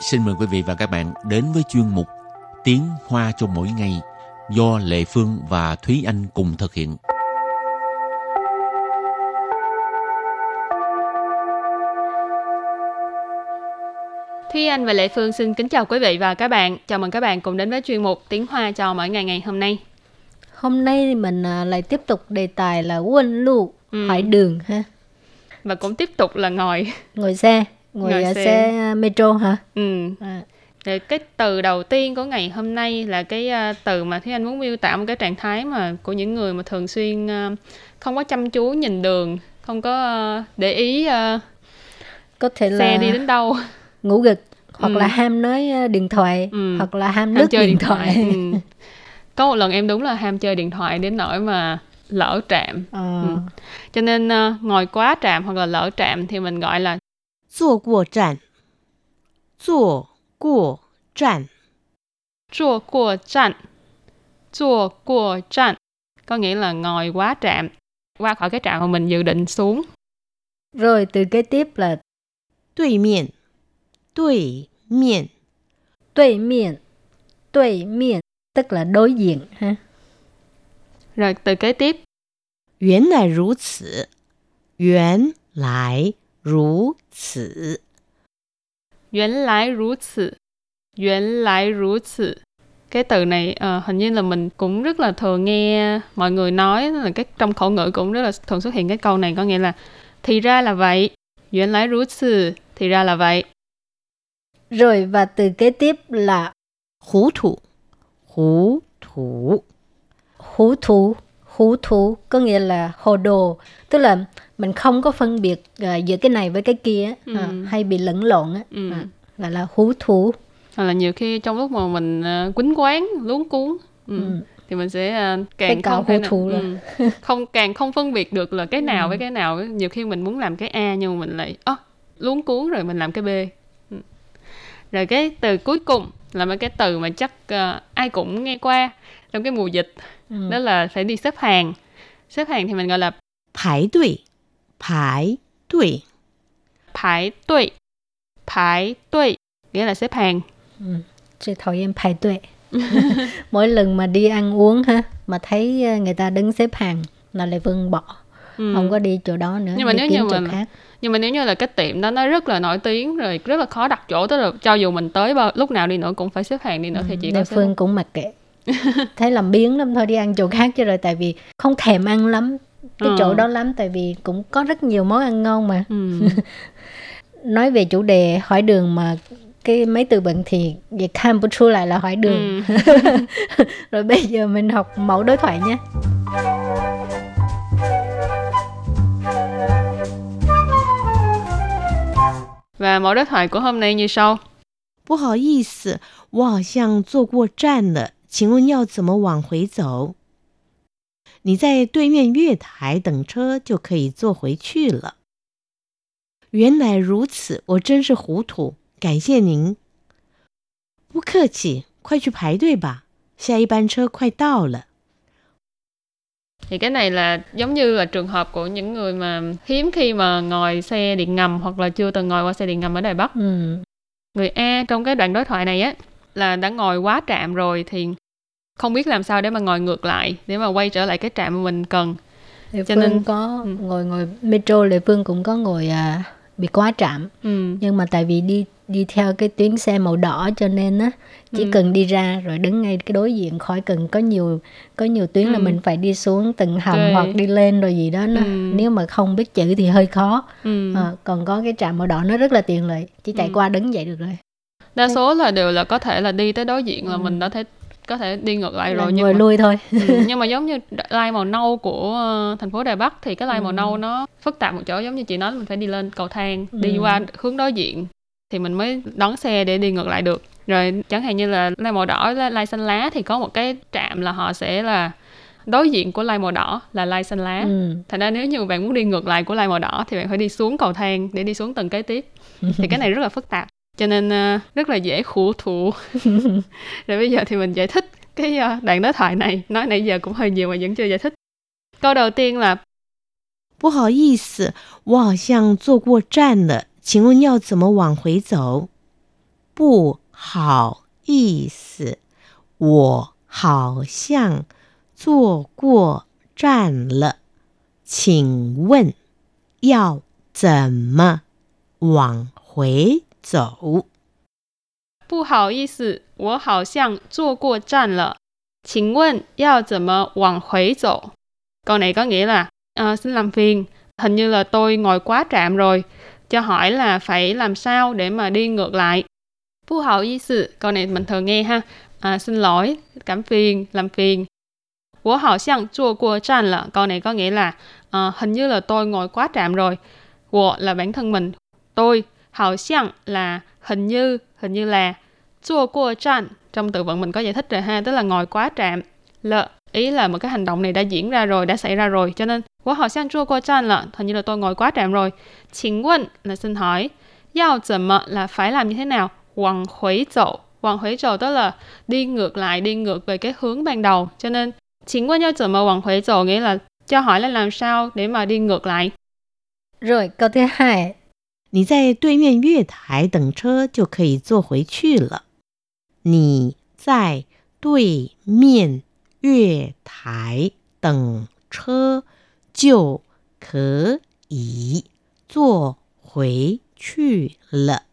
xin mời quý vị và các bạn đến với chuyên mục Tiếng Hoa cho mỗi ngày do Lệ Phương và Thúy Anh cùng thực hiện. Thúy Anh và Lệ Phương xin kính chào quý vị và các bạn. Chào mừng các bạn cùng đến với chuyên mục Tiếng Hoa cho mỗi ngày ngày hôm nay. Hôm nay mình à, lại tiếp tục đề tài là quân lụ, Ừ. hỏi đường ha. Và cũng tiếp tục là ngồi. Ngồi xe, ngồi, Ngồi à, xe. xe. à, metro hả? Ừ. À, Rồi cái từ đầu tiên của ngày hôm nay là cái à, từ mà Thúy Anh muốn miêu tả một cái trạng thái mà của những người mà thường xuyên à, không có chăm chú nhìn đường, không có à, để ý à, có thể là xe đi đến đâu. ngủ gật hoặc Ừ. là ham nói à, điện thoại Ừ. hoặc là ham ham lướt chơi điện thoại. Ừ. Có một lần em đúng là ham chơi điện thoại đến nỗi mà lỡ trạm. Ờ, Ừ. Cho nên à, ngồi quá trạm hoặc là lỡ trạm thì mình gọi là 坐过站，坐过站， chua qua trạm. Chua qua trạm có nghĩa là ngồi quá trạm, qua khỏi cái trạm mà mình dự định xuống. Rồi từ kế tiếp là 对面，对面， đối miệng, đối miệng tức là đối diện ha. Rồi từ kế tiếp 原来如此，原来 如此， Yuán lái rú此. Yuán lái rú此. Cái từ này ờ, hình như là mình cũng rất là thường nghe mọi người nói là cái trong khẩu ngữ cũng rất là thường xuất hiện cái câu này có nghĩa là thì ra là vậy. Yuán lái rú此. Thì ra là vậy. Rồi và từ kế tiếp là 糊涂，糊涂， hú thú hú thú có nghĩa là hồ đồ tức là mình không có phân biệt à, giữa cái này với cái kia Ừ. à, hay bị lẫn lộn á Ừ. à, gọi là hú thú Hoặc là nhiều khi trong lúc mà mình uh, quýnh quán, luống cuốn ừ. Ừ. thì mình sẽ Cái càng không thể nào, thù là- ừ, không càng không phân biệt được là cái nào Ừ. với cái nào nhiều khi mình muốn làm cái A nhưng mà mình lại ơ luống cuốn rồi mình làm cái B ừ rồi cái từ cuối cùng là mấy cái từ mà chắc ờ, ai cũng nghe qua trong cái mùa dịch Ừ. đó là phải đi xếp hàng xếp hàng thì mình gọi là 排队，排队， phải tuệ phải tuệ nghĩa là xếp hàng Ừ. Chị thổi em排队mỗi lần mà đi ăn uống ha mà thấy à, người ta đứng xếp hàng là lại vâng bỏ Ừ. không có đi chỗ đó nữa Nhưng mà đi nếu kiếm như chỗ mà- khác nhưng mà nếu như là cái tiệm đó nó rất là nổi tiếng rồi rất là khó đặt chỗ tức là cho dù mình tới bao lúc nào đi nữa cũng phải xếp hàng đi nữa thì chỉ có Lê xếp Phương cũng mặc kệ thấy làm biến lắm thôi đi ăn chỗ khác chứ rồi tại vì không thèm ăn lắm cái Ừ. chỗ đó lắm tại vì cũng có rất nhiều món ăn ngon mà ừ. nói về chủ đề hỏi đường mà cái mấy từ vựng thì kham bút lại là hỏi đường Ừ. rồi bây giờ mình học mẫu đối thoại nhé Và mẫu đối thoại của hôm nay như sau. 不好意思，我好像坐过站了，请问要怎么往回走？你在对面月台等车就可以坐回去了。原来如此，我真是糊涂，感谢您。不客气，快去排队吧，下一班车快到了。 Thì cái này là giống như là trường hợp của những người mà hiếm khi mà ngồi xe điện ngầm hoặc là chưa từng ngồi qua xe điện ngầm ở Đài Bắc. ừ. Người A trong cái đoạn đối thoại này á là đã ngồi quá trạm rồi thì không biết làm sao để mà ngồi ngược lại để mà quay trở lại cái trạm mà mình cần. Lê Cho Phương nên- có ừ. ngồi ngồi metro Lê Phương cũng có ngồi à, bị quá trạm Ừ. nhưng mà tại vì đi đi theo cái tuyến xe màu đỏ cho nên á chỉ Ừ. cần đi ra rồi đứng ngay cái đối diện khỏi cần có nhiều có nhiều tuyến là Ừ. mình phải đi xuống từng hầm Ok. hoặc đi lên rồi gì đó nó Ừ. nếu mà không biết chữ thì hơi khó Ừ. Ờ, còn có cái trạm màu đỏ nó rất là tiện lợi chỉ chạy Ừ. qua đứng vậy được rồi Đa số là đều là có thể là đi tới đối diện là Ừ. mình đã thấy có thể đi ngược lại rồi nhưng mà lui thôi Ừ, nhưng mà giống như line màu nâu của ờ, thành phố Đài Bắc thì cái màu Ừ. nâu nó phức tạp một chỗ giống như chị nói mình phải đi lên cầu thang đi Ừ. qua hướng đối diện thì mình mới đón xe để đi ngược lại được rồi chẳng hạn như là line màu đỏ line xanh lá thì có một cái trạm là họ sẽ là đối diện của line màu đỏ là line xanh lá ừ. thành ra nếu như bạn muốn đi ngược lại của line màu đỏ thì bạn phải đi xuống cầu thang để đi xuống tầng kế tiếp thì cái này rất là phức tạp cho nên ờ, rất là dễ khổ thụ rồi bây giờ thì mình giải thích cái ờ, đoạn đối thoại này nói nãy giờ cũng hơi nhiều mà vẫn chưa giải thích câu đầu tiên là 不好意思，我好像坐过站了，请问要怎么往回走？ 不好意思，我好像坐过站了，请问要怎么往回 走？不好意思，我好像坐过站了，请问要怎么往回走? Câu này có nghĩa là à, xin làm phiền, hình như là tôi ngồi quá trạm rồi. Cho hỏi là phải làm sao để mà đi ngược lại. Phu hậu y sự, câu này mình thường nghe ha. À, xin lỗi, cảm phiền, làm phiền. Wo hào xiang zuo guo zhan了. Câu này có nghĩa là à, hình như là tôi ngồi quá trạm rồi. Wo là bản thân mình. Tôi, hào xiang là hình như, hình như là. Zuo guo zhan, trong từ vựng mình có giải thích rồi ha, tức là ngồi quá trạm. Lợ, ý là một cái hành động này đã diễn ra rồi, đã xảy ra rồi. Cho nên, wo hào xiang zuo guo zhan là hình như là tôi ngồi quá trạm rồi.请问là xin hỏi. Yao怎么 là phải làm như thế nào. Hoàng huế dậu. Hoàng huế dậu tức là đi ngược lại, đi ngược về cái hướng ban đầu. Cho nên, 请问要怎么往回走 nghĩa là cho hỏi là làm sao để mà đi ngược lại. Rồi, câu thứ hai. 你在对面月台等车就可以坐回去了。你在对面月台等车就可以坐回去了。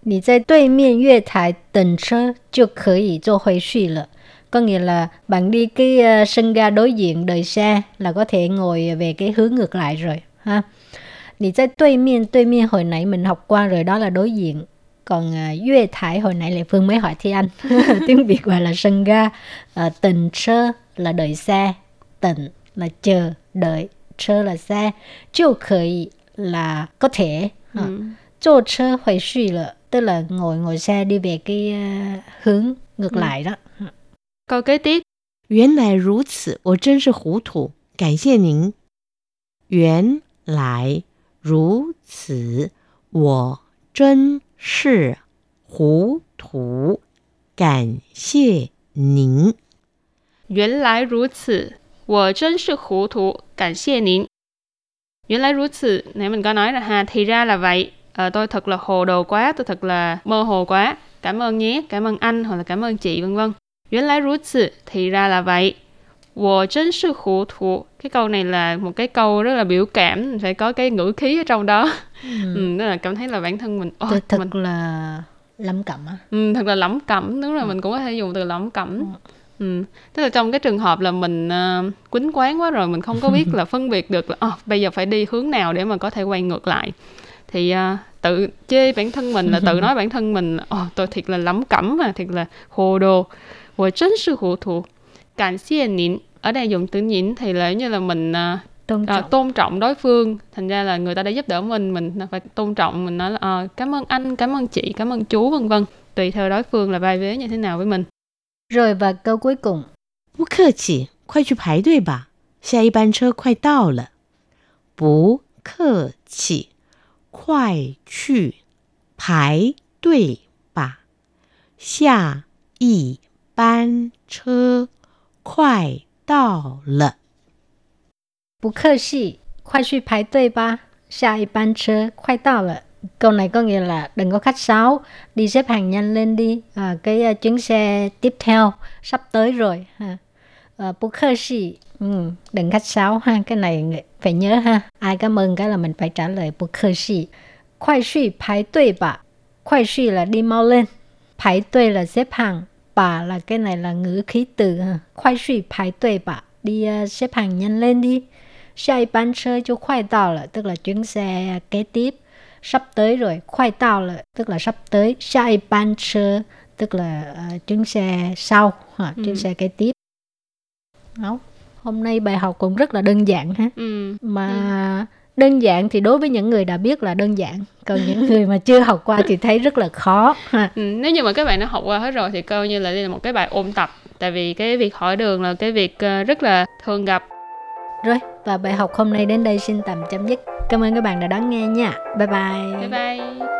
你在对面月台等车就可以坐回去了。có nghĩa là bạn đi cái uh, sân ga đối diện đợi xe là có thể ngồi về cái hướng ngược lại rồi ha. Nì tại đối miên, đối miên hồi nãy mình học qua rồi đó là đối diện. Còn uh, Yue Thái hồi nãy Lệ Phương mới hỏi Thi Anh. Tiếng Việt gọi là sân ga. Uh, tình sơ là đợi xe. Tình là chờ, đợi. Sơ là xe. Chiêu khởi là có thể. Ừ. Chô chơ hồi suy là tức là ngồi ngồi xe đi về cái uh, hướng ngược ừ. lại đó. Câu kế tiếp. 原来如此，我真是糊涂，感谢您。原来 如此，我真是糊涂，感谢您。原来如此，我真是糊涂，感谢您。原来如此, nãy mình có nói là ha, thì ra là vậy. À, tôi thật là hồ đồ quá, tôi thật là mơ hồ quá. Cảm ơn nhé, cảm ơn anh hoặc là cảm ơn chị vân vân. 原来如此, thì ra là vậy. Wo chân sư hủ thủ Cái câu này là một cái câu rất là biểu cảm Phải có cái ngữ khí ở trong đó. Ừ. Ừ, là cảm thấy là bản thân mình oh, Thật mình... là lắm cẩm á. Ừ, Thật là lắm cẩm Đúng là ừ. mình cũng có thể dùng từ lắm cẩm ừ. ừ. Tức là trong cái trường hợp là mình uh, quýnh quán quá rồi mình không có biết là phân biệt được là oh, bây giờ phải đi hướng nào để mà có thể quay ngược lại. Thì uh, tự chê bản thân mình là tự nói bản thân mình oh, tôi thiệt là lắm cẩm mà thiệt là hồ đồ. Của chính sư hữu thuộc 感谢您. Ở đây dùng từ nhịn thì là như là mình uh, tôn, trọng. Uh, tôn trọng đối phương. Thành ra là người ta đã giúp đỡ mình, mình phải tôn trọng. Mình nói là uh, cảm ơn anh, cảm ơn chị, cảm ơn chú vân vân. Tùy theo đối phương là vai vế như thế nào với mình. Rồi và câu cuối cùng. 不客气，快去排队吧，下一班车快到了。不客气，快去排队吧，下一班车 快到了。不客气，快去排队吧，下一班车快到了。Câu này có nghĩa là đừng có khách sáo, đi xếp hàng nhanh lên đi, à, cái uh, chuyến xe tiếp theo sắp tới rồi. Ha. À, bố khơ sĩ, ừ, đừng khách sáo ha, cái này phải nhớ ha. Ai cảm ơn cái là mình phải trả lời bố khơ sĩ. Khoai suy 排队吧, khoai suy là đi mau lên, 排队 là xếp hàng, bà là cái này là ngữ khí từ khoai suy排队 bà đi uh, xếp hàng nhanh lên đi Xe bán车 cho khoai tàu là tức là chuyến xe kế tiếp sắp tới rồi khoai tàu là tức là sắp tới xe bán车 tức là uh, chuyến xe sau ha, ừ. chuyến xe kế tiếp Đó. hôm nay bài học cũng rất là đơn giản ha ừ. mà ừ đơn giản thì đối với những người đã biết là đơn giản. Còn những người mà chưa học qua thì thấy rất là khó ha. Ừ, nếu như mà các bạn đã học qua hết rồi thì coi như là đây là một cái bài ôn tập. Tại vì cái việc hỏi đường là cái việc ờ, rất là thường gặp. Rồi và bài học hôm nay đến đây xin tạm chấm dứt. Cảm ơn các bạn đã đón nghe nha. Bye bye. Bye bye